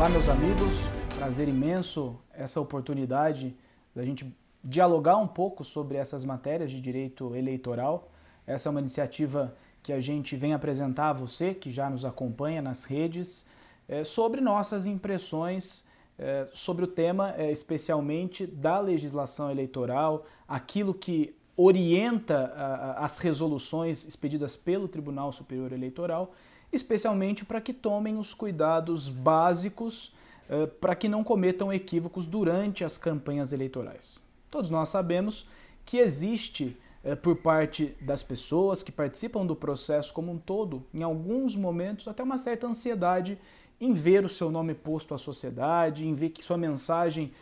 Olá, meus amigos. Prazer imenso essa oportunidade da gente dialogar um pouco sobre essas matérias de direito eleitoral. Essa é uma iniciativa que a gente vem apresentar a você, que já nos acompanha nas redes, é, sobre nossas impressões é, sobre o tema, é, especialmente da legislação eleitoral, aquilo que orienta a, as resoluções expedidas pelo Tribunal Superior Eleitoral, especialmente para que tomem os cuidados básicos é, para que não cometam equívocos durante as campanhas eleitorais. Todos nós sabemos que existe é, por parte das pessoas que participam do processo como um todo, em alguns momentos, até uma certa ansiedade em ver o seu nome posto à sociedade, em ver que sua mensagem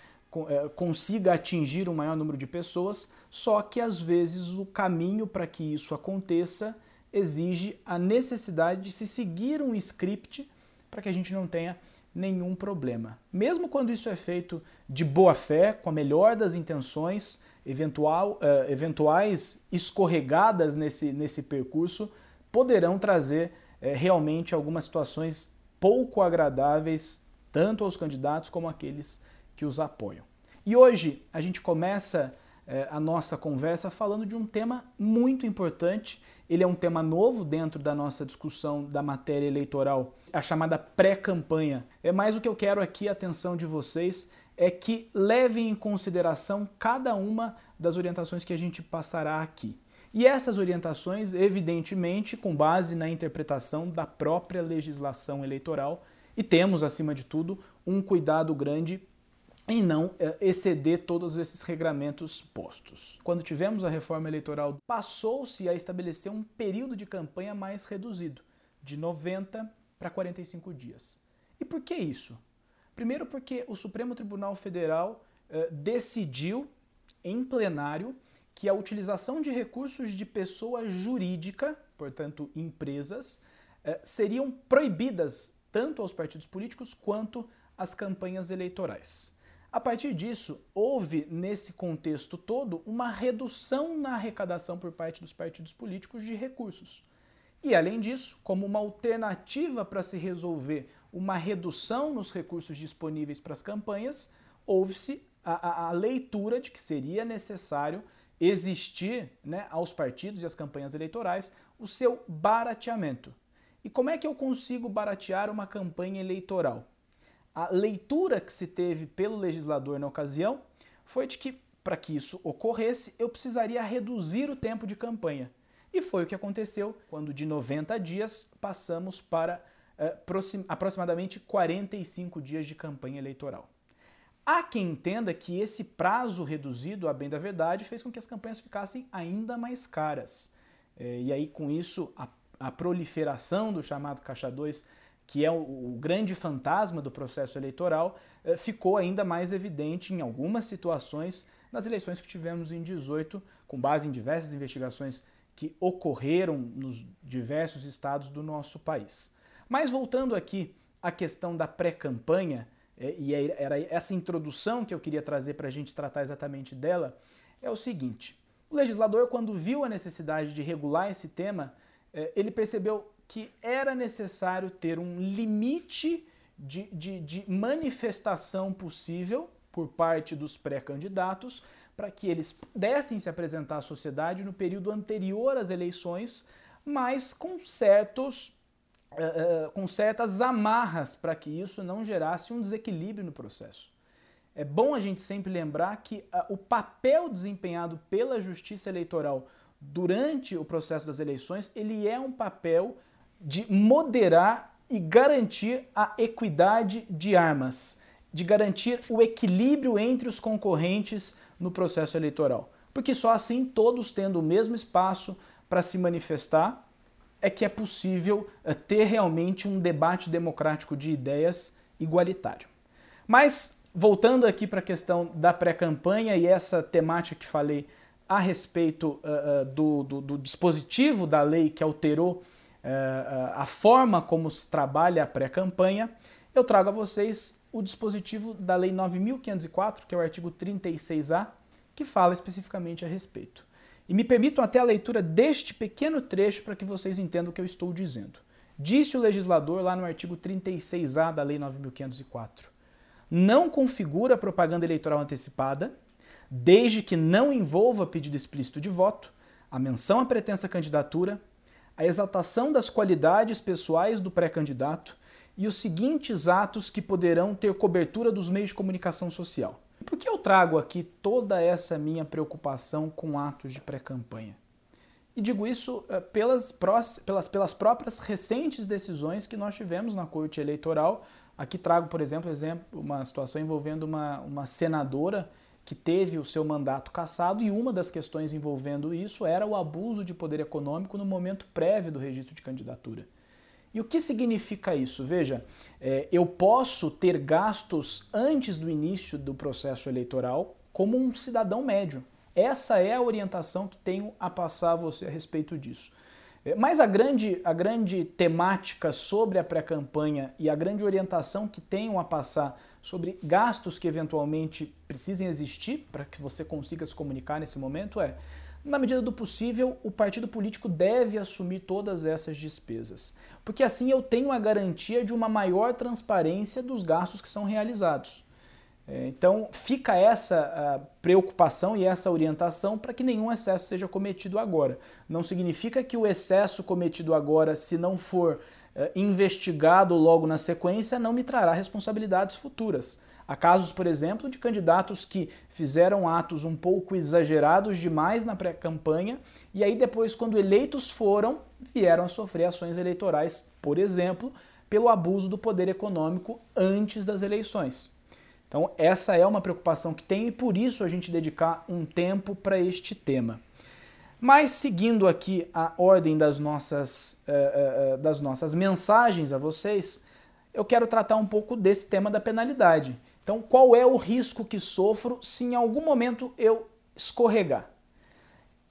é, consiga atingir o um maior número de pessoas, só que às vezes o caminho para que isso aconteça exige a necessidade de se seguir um script para que a gente não tenha nenhum problema. Mesmo quando isso é feito de boa fé, com a melhor das intenções, eventual, uh, eventuais escorregadas nesse, nesse percurso poderão trazer uh, realmente algumas situações pouco agradáveis tanto aos candidatos como àqueles que os apoiam. E hoje a gente começa eh, a nossa conversa falando de um tema muito importante. Ele é um tema novo dentro da nossa discussão da matéria eleitoral, a chamada pré-campanha. É mais o que eu quero aqui a atenção de vocês é que levem em consideração cada uma das orientações que a gente passará aqui. E essas orientações, evidentemente, com base na interpretação da própria legislação eleitoral, e temos, acima de tudo, um cuidado grande em não eh, exceder todos esses regramentos postos. Quando tivemos a reforma eleitoral, passou-se a estabelecer um período de campanha mais reduzido, de 90 para 45 dias. E por que isso? Primeiro, porque o Supremo Tribunal Federal eh, decidiu em plenário que a utilização de recursos de pessoa jurídica, portanto empresas, eh, seriam proibidas tanto aos partidos políticos quanto às campanhas eleitorais. A partir disso, houve nesse contexto todo uma redução na arrecadação por parte dos partidos políticos de recursos. E além disso, como uma alternativa para se resolver uma redução nos recursos disponíveis para as campanhas, houve-se a, a, a leitura de que seria necessário existir né, aos partidos e às campanhas eleitorais o seu barateamento. E como é que eu consigo baratear uma campanha eleitoral? A leitura que se teve pelo legislador na ocasião foi de que, para que isso ocorresse, eu precisaria reduzir o tempo de campanha. E foi o que aconteceu quando de 90 dias passamos para eh, aproximadamente 45 dias de campanha eleitoral. Há quem entenda que esse prazo reduzido, a bem da verdade, fez com que as campanhas ficassem ainda mais caras. É, e aí, com isso, a, a, proliferação do chamado Caixa 2, que é o, grande fantasma do processo eleitoral, é, ficou ainda mais evidente em algumas situações nas eleições que tivemos em 18, com base em diversas investigações que ocorreram nos diversos estados do nosso país. Mas voltando aqui à questão da pré-campanha, é, e era essa introdução que eu queria trazer para a gente tratar exatamente dela, é o seguinte: o legislador, quando viu a necessidade de regular esse tema, é, ele percebeu que era necessário ter um limite de, de, de manifestação possível por parte dos pré-candidatos para que eles pudessem se apresentar à sociedade no período anterior às eleições, mas com certos uh, com certas amarras para que isso não gerasse um desequilíbrio no processo. É bom a gente sempre lembrar que uh, o papel desempenhado pela Justiça Eleitoral durante o processo das eleições, ele é um papel de moderar e garantir a equidade de armas, de garantir o equilíbrio entre os concorrentes no processo eleitoral. Porque só assim, todos tendo o mesmo espaço para se manifestar, é que é possível eh, ter realmente um debate democrático de ideias igualitário. Mas, voltando aqui para a questão da pré-campanha e essa temática que falei a respeito uh, do, do, do, dispositivo da lei que alterou a forma como se trabalha a pré-campanha, eu trago a vocês o dispositivo da Lei 9.504, que é o artigo 36A, que fala especificamente a respeito. E me permitam até a leitura deste pequeno trecho para que vocês entendam o que eu estou dizendo. Disse o legislador lá no artigo 36A da Lei 9504. Não configura propaganda eleitoral antecipada, desde que não envolva pedido explícito de voto, a menção à pretensa candidatura, a exaltação das qualidades pessoais do pré-candidato e os seguintes atos que poderão ter cobertura dos meios de comunicação social. Por que eu trago aqui toda essa minha preocupação com atos de pré-campanha? E digo isso uh, pelas, pelas, pelas próprias recentes decisões que nós tivemos na Corte Eleitoral. Aqui trago, por exemplo, exemplo uma situação envolvendo uma, uma senadora que teve o seu mandato cassado e uma das questões envolvendo isso era o abuso de poder econômico no momento prévio do registro de candidatura. E o que significa isso? Veja, é, eu posso ter gastos antes do início do processo eleitoral como um cidadão médio. Essa é a orientação que tenho a passar a você a respeito disso. É, mas a grande, a grande temática sobre a pré-campanha e a grande orientação que tenho a passar sobre gastos que eventualmente precisem existir para que você consiga se comunicar nesse momento é, na medida do possível, o partido político deve assumir todas essas despesas, porque assim eu tenho a garantia de uma maior transparência dos gastos que são realizados. É, então fica essa preocupação e essa orientação para que nenhum excesso seja cometido agora. Não significa que o excesso cometido agora, se não for investigado logo na sequência não me trará responsabilidades futuras. Há casos, por exemplo, de candidatos que fizeram atos um pouco exagerados demais na pré-campanha e aí depois, quando eleitos foram, vieram a sofrer ações eleitorais, por exemplo, pelo abuso do poder econômico antes das eleições. Então, essa é uma preocupação que tem e por isso a gente dedicar um tempo para este tema. Mas seguindo aqui a ordem das nossas, uh, uh, das nossas mensagens a vocês, eu quero tratar um pouco desse tema da penalidade. Então, qual é o risco que sofro se em algum momento eu escorregar?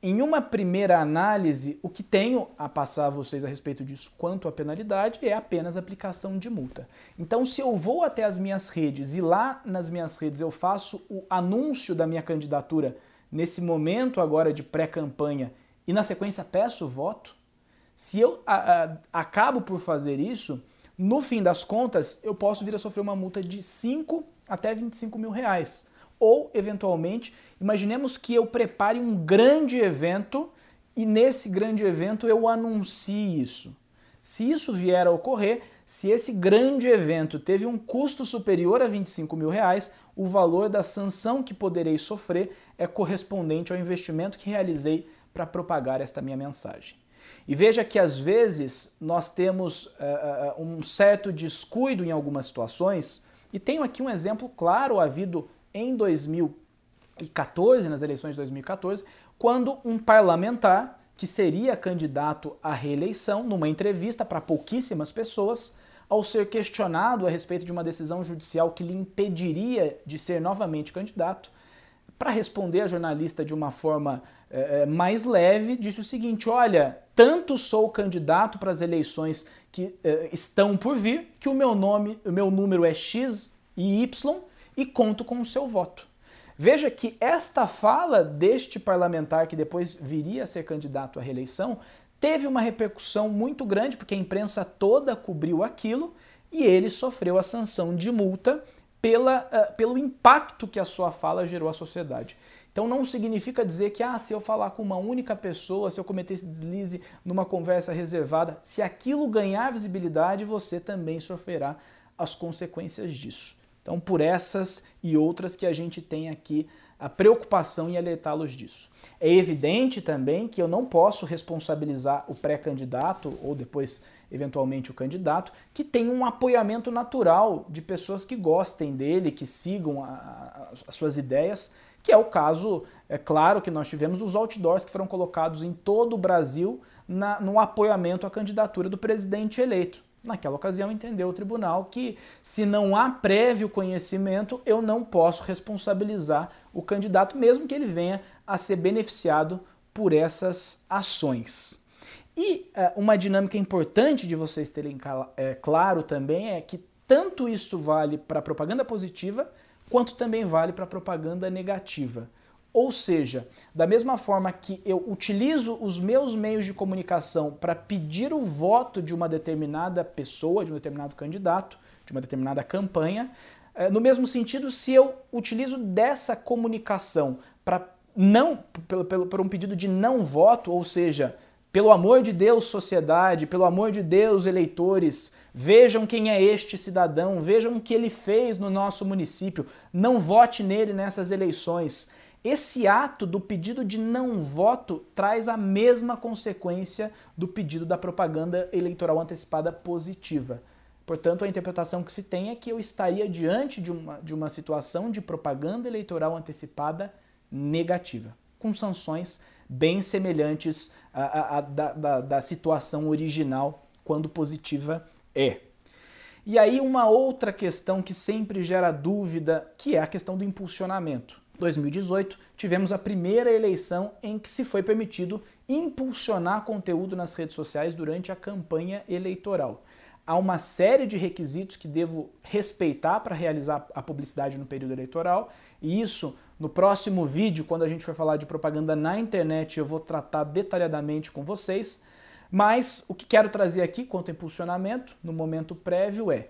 Em uma primeira análise, o que tenho a passar a vocês a respeito disso quanto à penalidade é apenas aplicação de multa. Então, se eu vou até as minhas redes e lá nas minhas redes eu faço o anúncio da minha candidatura nesse momento agora de pré-campanha e na sequência peço voto, se eu a, a, acabo por fazer isso, no fim das contas eu posso vir a sofrer uma multa de 5 até 25 mil reais. Ou, eventualmente, imaginemos que eu prepare um grande evento e nesse grande evento eu anuncie isso. Se isso vier a ocorrer, se esse grande evento teve um custo superior a 25 mil reais, o valor da sanção que poderei sofrer é correspondente ao investimento que realizei para propagar esta minha mensagem. E veja que às vezes nós temos uh, um certo descuido em algumas situações, e tenho aqui um exemplo claro havido em 2014, nas eleições de 2014, quando um parlamentar que seria candidato à reeleição, numa entrevista para pouquíssimas pessoas, ao ser questionado a respeito de uma decisão judicial que lhe impediria de ser novamente candidato, para responder a jornalista de uma forma é, mais leve, disse o seguinte: Olha, tanto sou candidato para as eleições que é, estão por vir, que o meu nome, o meu número é X e Y e conto com o seu voto. Veja que esta fala deste parlamentar que depois viria a ser candidato à reeleição teve uma repercussão muito grande, porque a imprensa toda cobriu aquilo e ele sofreu a sanção de multa pela, uh, pelo impacto que a sua fala gerou à sociedade. Então não significa dizer que ah, se eu falar com uma única pessoa, se eu cometer esse deslize numa conversa reservada, se aquilo ganhar visibilidade, você também sofrerá as consequências disso. Então, por essas e outras que a gente tem aqui a preocupação em alertá-los disso. É evidente também que eu não posso responsabilizar o pré-candidato ou depois eventualmente o candidato que tem um apoiamento natural de pessoas que gostem dele, que sigam as suas ideias, que é o caso, é claro, que nós tivemos dos outdoors que foram colocados em todo o Brasil na, no apoiamento à candidatura do presidente eleito. Naquela ocasião, entendeu o tribunal que, se não há prévio conhecimento, eu não posso responsabilizar o candidato, mesmo que ele venha a ser beneficiado por essas ações. E uh, uma dinâmica importante de vocês terem é, claro também é que tanto isso vale para propaganda positiva, quanto também vale para propaganda negativa. Ou seja, da mesma forma que eu utilizo os meus meios de comunicação para pedir o voto de uma determinada pessoa, de um determinado candidato, de uma determinada campanha, é, no mesmo sentido, se eu utilizo dessa comunicação para não, pelo, pelo, por um pedido de não voto, ou seja, pelo amor de Deus, sociedade, pelo amor de Deus, eleitores, vejam quem é este cidadão, vejam o que ele fez no nosso município, não vote nele nessas eleições. Esse ato do pedido de não voto traz a mesma consequência do pedido da propaganda eleitoral antecipada positiva. Portanto, a interpretação que se tem é que eu estaria diante de uma, de uma situação de propaganda eleitoral antecipada negativa, com sanções bem semelhantes à, à, à da, da, da situação original, quando positiva é. E aí, uma outra questão que sempre gera dúvida, que é a questão do impulsionamento. 2018, tivemos a primeira eleição em que se foi permitido impulsionar conteúdo nas redes sociais durante a campanha eleitoral há uma série de requisitos que devo respeitar para realizar a publicidade no período eleitoral, e isso no próximo vídeo, quando a gente for falar de propaganda na internet, eu vou tratar detalhadamente com vocês. Mas o que quero trazer aqui quanto a impulsionamento, no momento prévio, é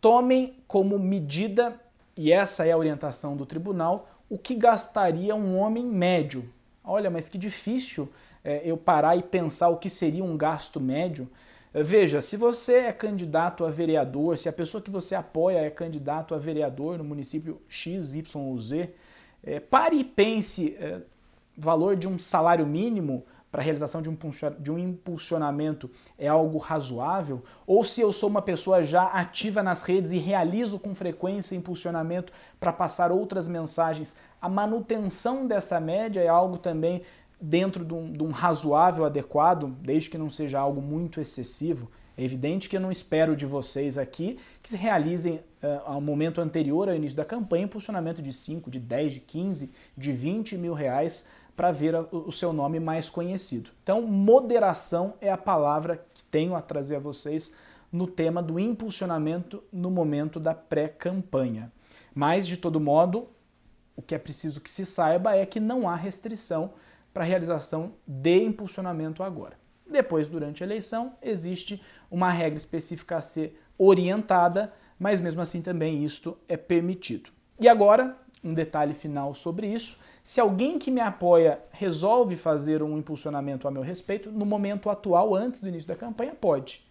tomem como medida, e essa é a orientação do tribunal, o que gastaria um homem médio. Olha, mas que difícil é, eu parar e pensar o que seria um gasto médio. Veja, se você é candidato a vereador, se a pessoa que você apoia é candidato a vereador no município X, Y ou Z, é, pare e pense é, valor de um salário mínimo para a realização de um, de um impulsionamento é algo razoável? Ou se eu sou uma pessoa já ativa nas redes e realizo com frequência impulsionamento para passar outras mensagens, a manutenção dessa média é algo também dentro de um, de um, razoável, adequado, desde que não seja algo muito excessivo. É evidente que eu não espero de vocês aqui que se realizem uh, ao momento anterior ao início da campanha impulsionamento de 5, de 10, de 15, de 20 mil reais para ver o seu nome mais conhecido. Então, moderação é a palavra que tenho a trazer a vocês no tema do impulsionamento no momento da pré-campanha. Mas, de todo modo, o que é preciso que se saiba é que não há restrição para a realização de impulsionamento agora. Depois, durante a eleição, existe uma regra específica a ser orientada, mas mesmo assim também isto é permitido. E agora, um detalhe final sobre isso. Se alguém que me apoia resolve fazer um impulsionamento a meu respeito, no momento atual, antes do início da campanha, pode.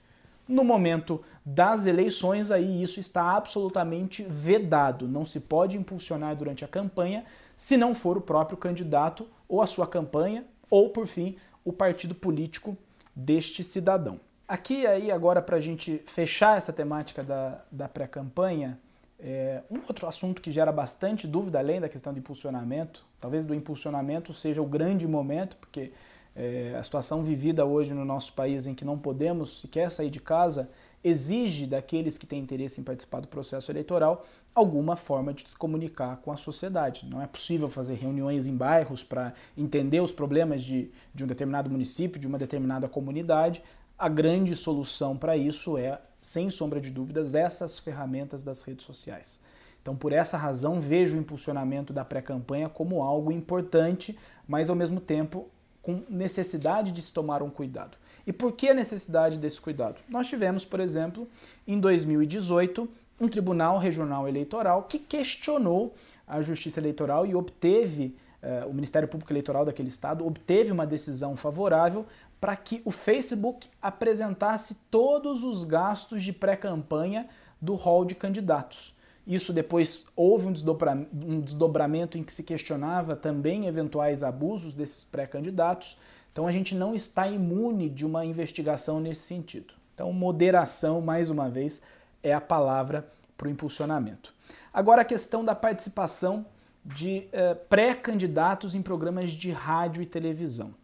No momento das eleições, aí isso está absolutamente vedado. Não se pode impulsionar durante a campanha se não for o próprio candidato ou a sua campanha, ou, por fim, o partido político deste cidadão. Aqui, aí, agora, para a gente fechar essa temática da, da pré-campanha, é, um outro assunto que gera bastante dúvida, além da questão do impulsionamento, talvez do impulsionamento seja o grande momento, porque é, a situação vivida hoje no nosso país em que não podemos sequer sair de casa exige daqueles que têm interesse em participar do processo eleitoral alguma forma de se comunicar com a sociedade. Não é possível fazer reuniões em bairros para entender os problemas de, de um determinado município, de uma determinada comunidade. A grande solução para isso é, sem sombra de dúvidas, essas ferramentas das redes sociais. Então, por essa razão, vejo o impulsionamento da pré-campanha como algo importante, mas ao mesmo tempo com necessidade de se tomar um cuidado. E por que a necessidade desse cuidado? Nós tivemos, por exemplo, em 2018, um tribunal regional eleitoral que questionou a justiça eleitoral e obteve, uh, o Ministério Público Eleitoral daquele estado obteve uma decisão favorável para que o Facebook apresentasse todos os gastos de pré-campanha do hall de candidatos. Isso depois houve um, desdobra um desdobramento em que se questionava também eventuais abusos desses pré-candidatos. Então a gente não está imune de uma investigação nesse sentido. Então, moderação, mais uma vez, é a palavra para o impulsionamento. Agora, a questão da participação de eh, pré-candidatos em programas de rádio e televisão.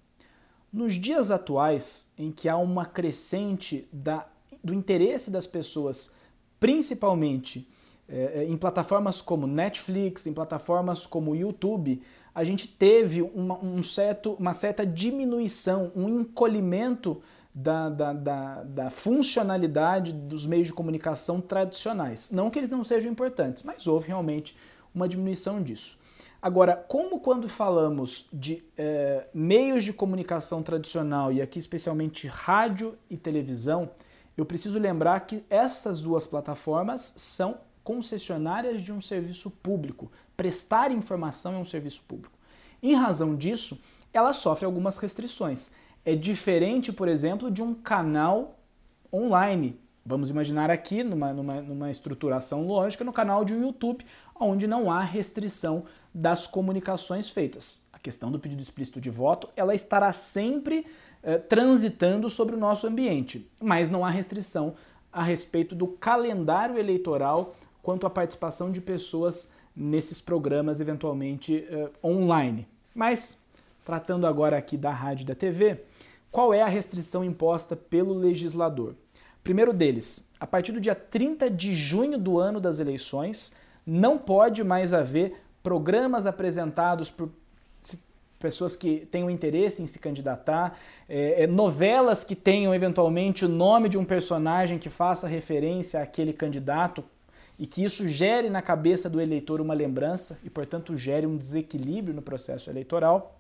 Nos dias atuais, em que há uma crescente da, do interesse das pessoas, principalmente eh, em plataformas como Netflix, em plataformas como YouTube, a gente teve uma, um certo, uma certa diminuição, um encolhimento da, da, da, da, funcionalidade dos meios de comunicação tradicionais. Não que eles não sejam importantes, mas houve realmente uma diminuição disso. Agora, como quando falamos de é, meios de comunicação tradicional, e aqui especialmente rádio e televisão, eu preciso lembrar que essas duas plataformas são concessionárias de um serviço público. Prestar informação é um serviço público. Em razão disso, ela sofre algumas restrições. É diferente, por exemplo, de um canal online. Vamos imaginar aqui, numa, numa, numa estruturação lógica, no canal de um YouTube, onde não há restrição das comunicações feitas. A questão do pedido explícito de voto, ela estará sempre eh, transitando sobre o nosso ambiente, mas não há restrição a respeito do calendário eleitoral quanto à participação de pessoas nesses programas eventualmente eh, online. Mas, tratando agora aqui da rádio e da TV, qual é a restrição imposta pelo legislador? Primeiro deles, a partir do dia 30 de junho do ano das eleições, não pode mais haver programas apresentados por pessoas que tenham interesse em se candidatar, é, novelas que tenham eventualmente o nome de um personagem que faça referência àquele candidato e que isso gere na cabeça do eleitor uma lembrança e, portanto, gere um desequilíbrio no processo eleitoral.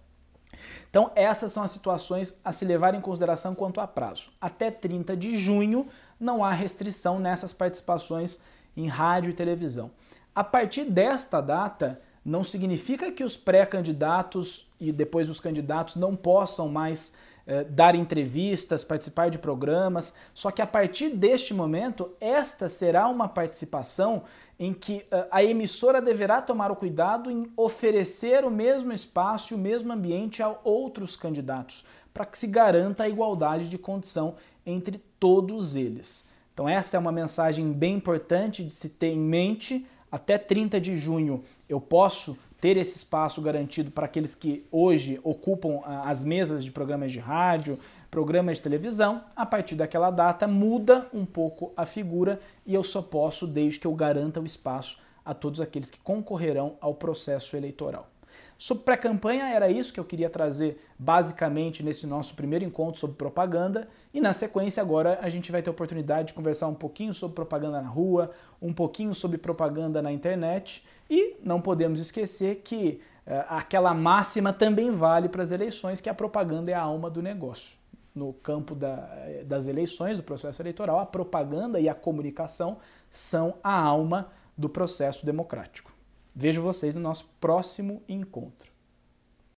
Então, essas são as situações a se levar em consideração quanto a prazo. Até 30 de junho não há restrição nessas participações em rádio e televisão. A partir desta data, não significa que os pré-candidatos e depois os candidatos não possam mais dar entrevistas, participar de programas, só que a partir deste momento, esta será uma participação em que eh, a emissora deverá tomar o cuidado em oferecer o mesmo espaço e o mesmo ambiente a outros candidatos, para que se garanta a igualdade de condição entre todos eles. Então, essa é uma mensagem bem importante de se ter em mente até 30 de junho eu posso ter esse espaço garantido para aqueles que hoje ocupam ah, as mesas de programas de rádio, programas de televisão, a partir daquela data muda um pouco a figura e eu só posso desde que eu garanta o espaço a todos aqueles que concorrerão ao processo eleitoral. Sobre pré-campanha, era isso que eu queria trazer basicamente nesse nosso primeiro encontro sobre propaganda. E na sequência, agora a gente vai ter a oportunidade de conversar um pouquinho sobre propaganda na rua, um pouquinho sobre propaganda na internet. E não podemos esquecer que uh, aquela máxima também vale para as eleições, que a propaganda é a alma do negócio. No campo da, das eleições, do processo eleitoral, a propaganda e a comunicação são a alma do processo democrático. Vejo vocês no nosso próximo encontro.